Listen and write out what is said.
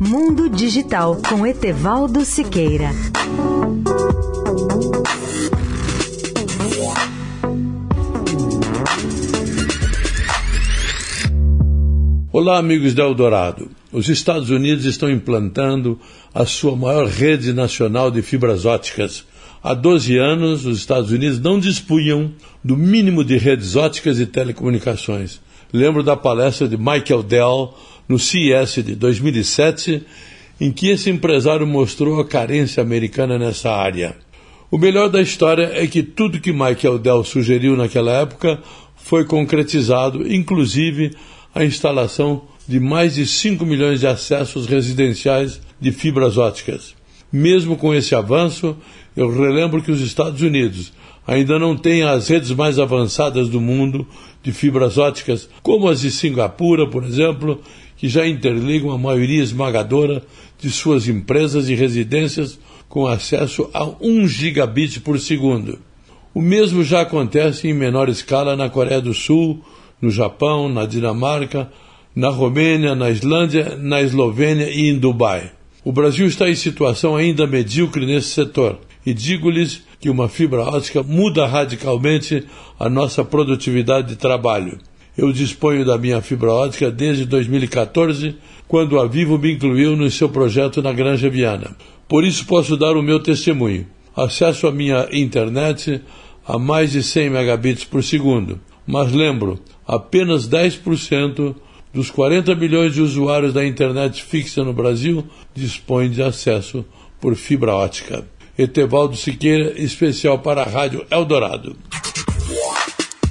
Mundo Digital com Etevaldo Siqueira. Olá, amigos da Eldorado. Os Estados Unidos estão implantando a sua maior rede nacional de fibras óticas. Há 12 anos, os Estados Unidos não dispunham do mínimo de redes óticas e telecomunicações. Lembro da palestra de Michael Dell no CES de 2007, em que esse empresário mostrou a carência americana nessa área. O melhor da história é que tudo que Michael Dell sugeriu naquela época foi concretizado, inclusive a instalação de mais de 5 milhões de acessos residenciais de fibras óticas. Mesmo com esse avanço, eu relembro que os Estados Unidos ainda não têm as redes mais avançadas do mundo de fibras óticas, como as de Singapura, por exemplo, que já interligam a maioria esmagadora de suas empresas e residências com acesso a 1 gigabit por segundo. O mesmo já acontece em menor escala na Coreia do Sul, no Japão, na Dinamarca, na Romênia, na Islândia, na Eslovênia e em Dubai. O Brasil está em situação ainda medíocre nesse setor e digo-lhes que uma fibra ótica muda radicalmente a nossa produtividade de trabalho. Eu disponho da minha fibra ótica desde 2014, quando a Vivo me incluiu no seu projeto na Granja Viana. Por isso posso dar o meu testemunho. Acesso à minha internet a mais de 100 megabits por segundo. Mas lembro, apenas 10% dos 40 milhões de usuários da internet fixa no Brasil dispõem de acesso por fibra ótica. Etevaldo Siqueira, especial para a Rádio Eldorado.